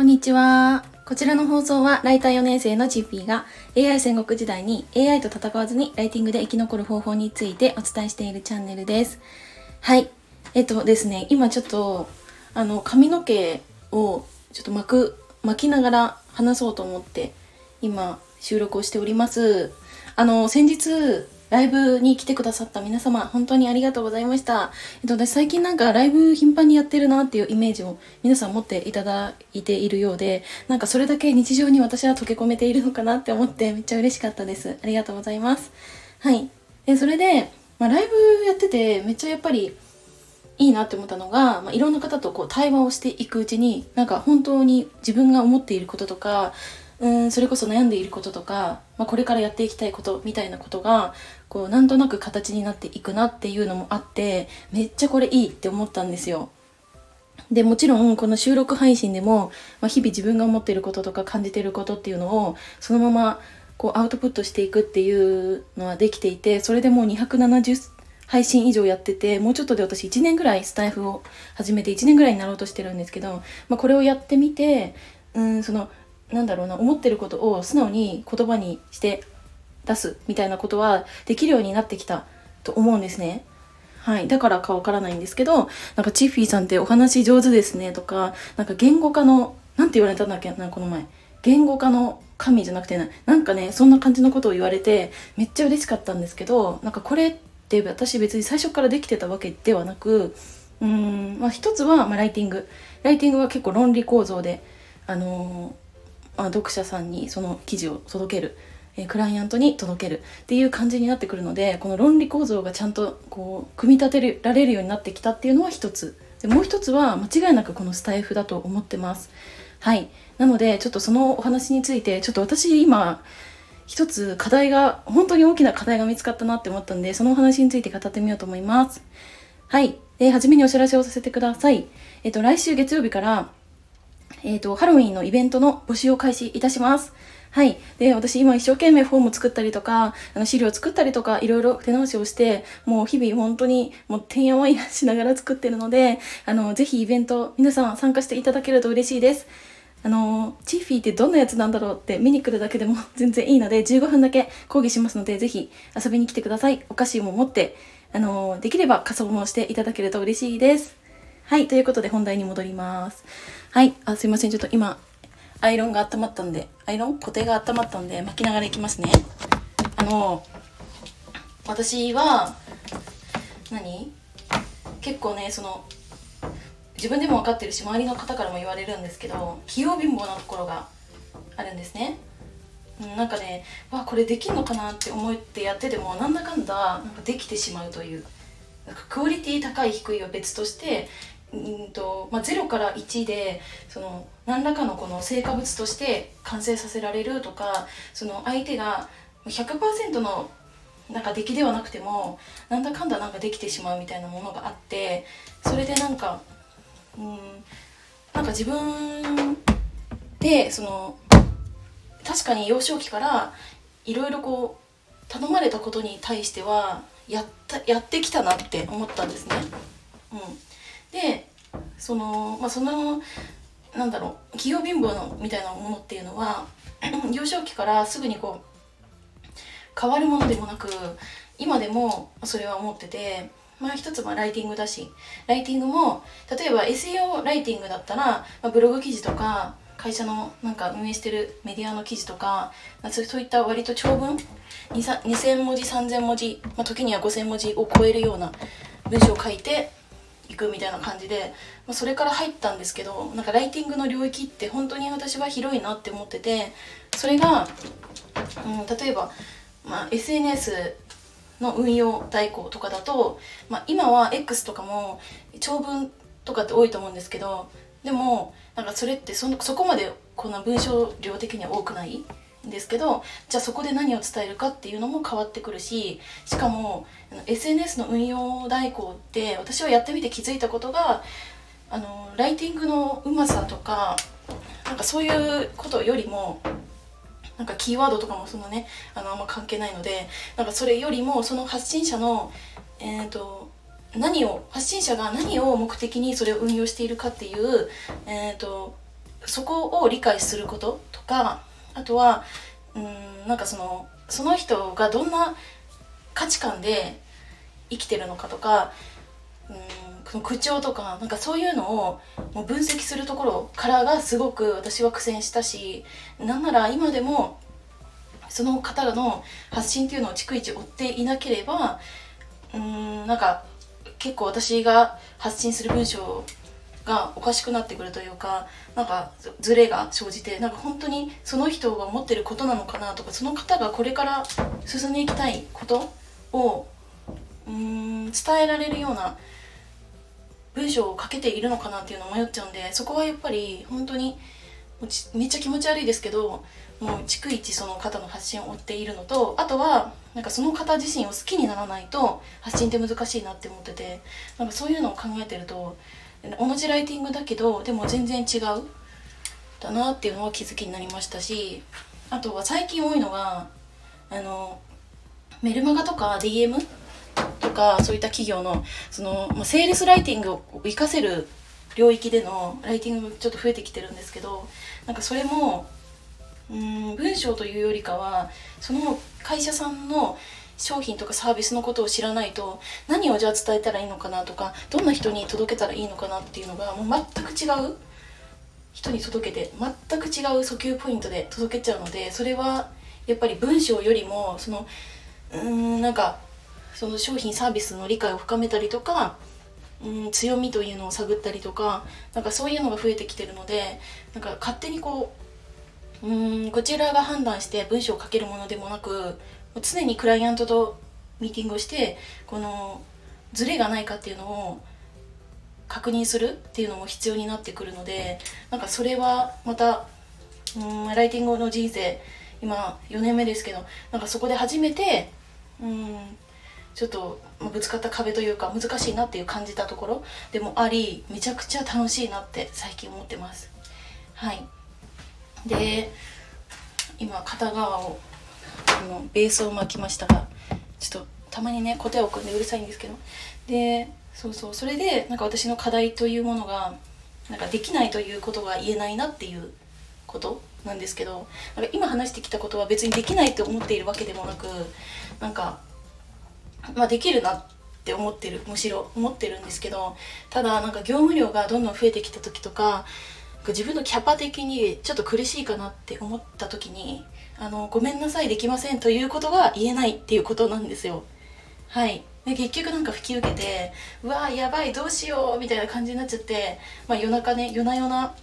こんにちは。こちらの放送はライター4年生のチッピーが AI 戦国時代に AI と戦わずにライティングで生き残る方法についてお伝えしているチャンネルです。はい。えっとですね、今ちょっとあの髪の毛をちょっと巻く、巻きながら話そうと思って今収録をしております。あの、先日ライブに来てくださった皆様、本当にありがとうございました。えっと、私最近なんかライブ頻繁にやってるなっていうイメージを皆さん持っていただいているようで、なんかそれだけ日常に私は溶け込めているのかなって思ってめっちゃ嬉しかったです。ありがとうございます。はい。で、それで、まあ、ライブやっててめっちゃやっぱりいいなって思ったのが、まあ、いろんな方とこう対話をしていくうちに、なんか本当に自分が思っていることとか、うんそれこそ悩んでいることとか、まあ、これからやっていきたいことみたいなことがこうなんとなく形になっていくなっていうのもあってめっちゃこれいいって思ったんですよ。でもちろんこの収録配信でも、まあ、日々自分が思っていることとか感じていることっていうのをそのままこうアウトプットしていくっていうのはできていてそれでもう270配信以上やっててもうちょっとで私1年ぐらいスタイフを始めて1年ぐらいになろうとしてるんですけど、まあ、これをやってみてうんそのなんだろうな思ってることを素直に言葉にして出すみたいなことはできるようになってきたと思うんですね。はい。だからかわからないんですけど、なんかチッフィーさんってお話上手ですねとか、なんか言語化の、なんて言われたんだっけ？な、この前。言語化の神じゃなくてな、なんかね、そんな感じのことを言われて、めっちゃ嬉しかったんですけど、なんかこれって私別に最初からできてたわけではなく、うん、まあ一つは、まあ、ライティング。ライティングは結構論理構造で、あのーまあ、読者さんにその記事を届ける、え、クライアントに届けるっていう感じになってくるのでこの論理構造がちゃんとこう組み立てられるようになってきたっていうのは一つでもう一つは間違いなくこのスタイフだと思ってますはいなのでちょっとそのお話についてちょっと私今一つ課題が本当に大きな課題が見つかったなって思ったんでそのお話について語ってみようと思いますはい。で、初めにお知らせをさせてください。えっと、来週月曜日からえっ、ー、と、ハロウィンのイベントの募集を開始いたします。はい。で、私今一生懸命フォーム作ったりとか、あの資料作ったりとか、いろいろ手直しをして、もう日々本当にもうてんやわんやしながら作ってるので、あの、ぜひイベント皆さん参加していただけると嬉しいです。あの、チッフィーってどんなやつなんだろうって見に来るだけでも 全然いいので、15分だけ講義しますので、ぜひ遊びに来てください。お菓子も持って、あの、できれば仮装もしていただけると嬉しいです。はい、ということで本題に戻ります。はい、あ、すいません。ちょっと今、アイロンが温まったんで、アイロン？固定が温まったんで巻きながらいきますね。あの、私は、何？結構ね、その、自分でも分かってるし、周りの方からも言われるんですけど、器用貧乏なところがあるんですね。なんかね、わ、これできんのかなって思ってやってても、なんだかんだ、なんかできてしまうという。クオリティ高い低いは別としてうんとまあ、0から1でその何らかのこの成果物として完成させられるとかその相手が100%のなんか出来ではなくてもなんだかんだなんかできてしまうみたいなものがあってそれでなんかうんなんか自分でその確かに幼少期からいろいろこう頼まれたことに対してはやったやってきたなって思ったんですね。うんでそのまあそのなんだろう企業貧乏のみたいなものっていうのは 幼少期からすぐにこう変わるものでもなく今でもそれは思っててまあ一つはライティングだしライティングも例えば SEO ライティングだったら、まあ、ブログ記事とか会社のなんか運営してるメディアの記事とかそういった割と長文2000文字3000文字、まあ、時には5000文字を超えるような文章を書いていくみたいな感じで、まあ、それから入ったんですけどなんかライティングの領域って本当に私は広いなって思っててそれが、うん、例えば、まあ、SNS の運用代行とかだと、まあ、今は X とかも長文とかって多いと思うんですけどでもなんかそれってそのそこまでこんな文章量的には多くない？ですけどじゃあそこで何を伝えるかっていうのも変わってくるししかも SNS の運用代行って私はやってみて気づいたことがあのライティングのうまさとかなんかそういうことよりもなんかキーワードとかもそのねあのあんま関係ないのでなんかそれよりもその発信者のえっ、ー、と何を発信者が何を目的にそれを運用しているかっていう、えーとそこを理解することとかあとはうんなんかそのその人がどんな価値観で生きてるのかとかうんその口調とかなんかそういうのをもう分析するところからがすごく私は苦戦したしなんなら今でもその方の発信っていうのを逐一追っていなければうんなんか結構私が発信する文章がおかしくなってくるというかなんかズレが生じてなんか本当にその人が思ってることなのかなとかその方がこれから進んでいきたいことをうん伝えられるような文章を書けているのかなっていうのを迷っちゃうんでそこはやっぱり本当にめっちゃ気持ち悪いですけどもう逐一その方の発信を追っているのとあとはなんかその方自身を好きにならないと発信って難しいなって思っててなんかそういうのを考えてると同じライティングだけどでも全然違う。だなっていうのは気づきになりましたしあとは最近多いのがあのメルマガとか DM とかそういった企業のその、まあ、セールスライティングを活かせる領域でのライティングちょっと増えてきてるんですけどなんかそれもうん文章というよりかはその会社さんの商品とかサービスのことを知らないと何をじゃあ伝えたらいいのかなとかどんな人に届けたらいいのかなっていうのがもう全く違う人に届けて全く違う訴求ポイントで届けちゃうのでそれはやっぱり文章よりもそのうーんなんかその商品サービスの理解を深めたりとかうん強みというのを探ったりとかなんかそういうのが増えてきてるのでなんか勝手にこううんこちらが判断して文章を書けるものでもなく常にクライアントとミーティングをしてこのズレがないかっていうのを確認するっていうのも必要になってくるのでなんかそれはまたうんライティングの人生今4年目ですけどなんかそこで初めてうんちょっとぶつかった壁というか難しいなっていう感じたところでもありめちゃくちゃ楽しいなって最近思ってます。はい。で今片側をあのベースを巻きましたがちょっとたまにね小手を組んでうるさいんですけど。でそうそうそれでなんか私の課題というものがなんかできないということが言えないなっていうことなんですけど。なんか今話してきたことは別にできないと思っているわけでもなくなんかまあできるなって思ってるむしろ思ってるんですけど。ただなんか業務量がどんどん増えてきた時とか自分のキャパ的にちょっと苦しいかなって思った時にあのごめんなさいできませんということが言えないっていうことなんですよ。はい。で結局なんか引き受けてうわーやばいどうしようみたいな感じになっちゃって、まあ、夜中ね夜な夜な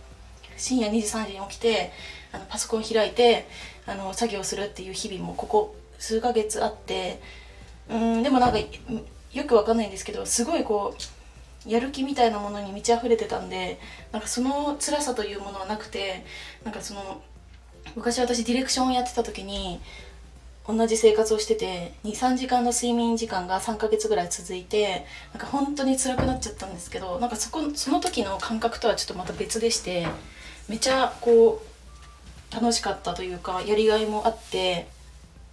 深夜2時3時に起きてあのパソコン開いてあの作業するっていう日々もここ数ヶ月あってうんでもなんかよくわかんないんですけどすごいこうやる気みたいなものに満ち溢れてたんでなんかその辛さというものはなくてなんかその昔私ディレクションをやってた時に同じ生活をしてて23時間の睡眠時間が3ヶ月ぐらい続いてなんか本当に辛くなっちゃったんですけどなんかそこその時の感覚とはちょっとまた別でしてめちゃこう楽しかったというかやりがいもあって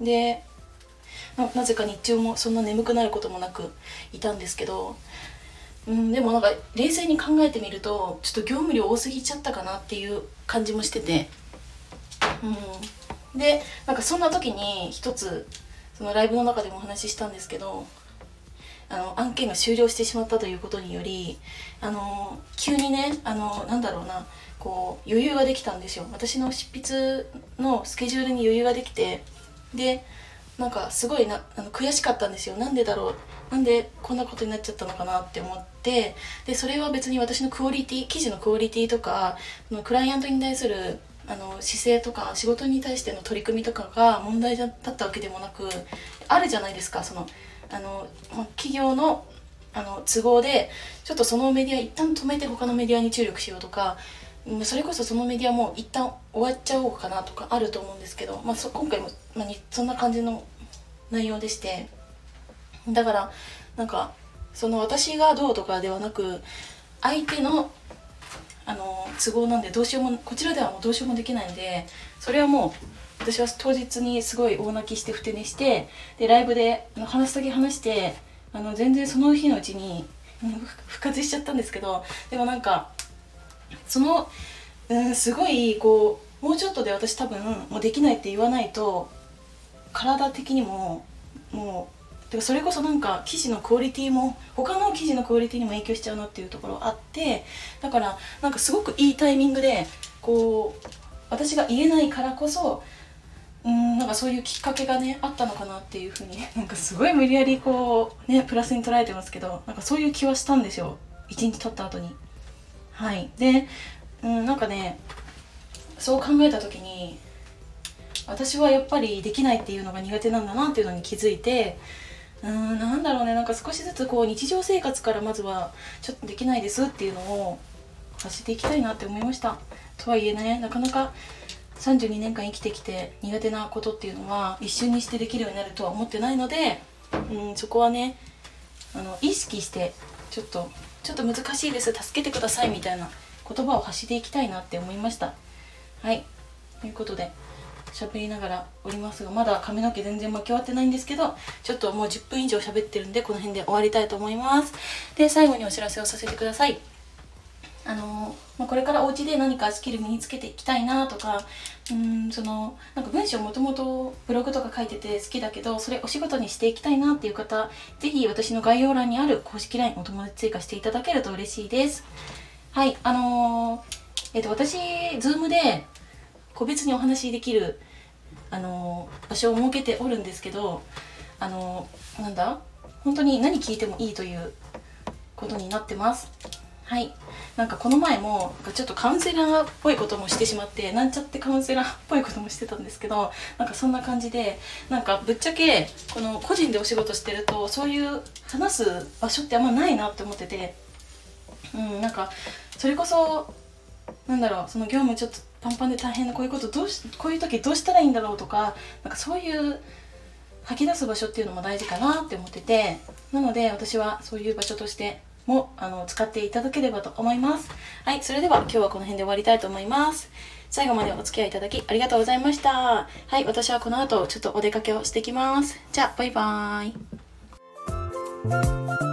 でなぜか日中もそんな眠くなることもなくいたんですけど、うん、でもなんか冷静に考えてみるとちょっと業務量多すぎちゃったかなっていう感じもしてて、うん、でなんかそんな時に一つそのライブの中でもお話ししたんですけどあの案件が終了してしまったということによりあの急にねあのなんだろうなこう余裕ができたんですよ。私の執筆のスケジュールに余裕ができてでなんかすごいなあの悔しかったんですよ。なんでだろう？なんでこんなことになっちゃったのかなって思って。でそれは別に私のクオリティ記事のクオリティとかクライアントに対するあの姿勢とか仕事に対しての取り組みとかが問題だったわけでもなくあるじゃないですか。そのあの、ま、企業のあの都合でちょっとそのメディア一旦止めて他のメディアに注力しようとかそれこそそのメディアも一旦終わっちゃおうかなとかあると思うんですけど、まあ、そ今回も、まあ、そんな感じの内容でして。だからなんかその私がどうとかではなく相手のあの都合なんでどうしようもこちらではもうどうしようもできないんでそれはもう私は当日にすごい大泣きしてふて寝してでライブで話すだけ話してあの全然その日のうちに復活しちゃったんですけどでもなんかそのうんすごいこうもうちょっとで私多分もうできないって言わないと体的にももうてかそれこそなんか生地のクオリティも他の生地のクオリティにも影響しちゃうなっていうところあってだからなんかすごくいいタイミングでこう私が言えないからこそうんなんかそういうきっかけがねあったのかなっていうふうに なんかすごい無理やりこうねプラスに捉えてますけどなんかそういう気はしたんですよ。一日経った後に。はい。でうんなんかねそう考えた時に私はやっぱりできないっていうのが苦手なんだなっていうのに気づいてうーんなんだろうねなんか少しずつこう日常生活からまずはちょっとできないですっていうのを発していきたいなって思いました。とはいえねなかなか32年間生きてきて苦手なことっていうのは一瞬にしてできるようになるとは思ってないので、うん、そこはねあの意識してちょっとちょっと難しいです助けてくださいみたいな言葉を発していきたいなって思いました。はい。ということで喋りながらおりますがまだ髪の毛全然巻き終わってないんですけどちょっともう10分以上喋ってるんでこの辺で終わりたいと思います。で最後にお知らせをさせてください。あのまあ、これからお家で何かスキル身につけていきたいなとかうんそのなんか文章もともとブログとか書いてて好きだけどそれお仕事にしていきたいなっていう方是非私の概要欄にある公式 LINE お友達追加していただけると嬉しいです。はいあのー、えっ、と私 Zoom で個別にお話しできるあのー、場所を設けておるんですけどあのー、なんだ？本当に何聞いてもいいということになってます。はい。なんかこの前もちょっとカウンセラーっぽいこともしてしまってなんちゃってカウンセラーっぽいこともしてたんですけどなんかそんな感じでなんかぶっちゃけこの個人でお仕事してるとそういう話す場所ってあんまないなって思っててうんなんかそれこそなんだろうその業務ちょっとパンパンで大変なこういうことどうしこういう時どうしたらいいんだろうとかなんかそういう吐き出す場所っていうのも大事かなって思っててなので私はそういう場所としてもあの使っていただければと思います。はい、それでは今日はこの辺で終わりたいと思います。最後までお付き合いいただきありがとうございました。はい、私はこの後ちょっとお出かけをしてきます。じゃあ、バイバーイ。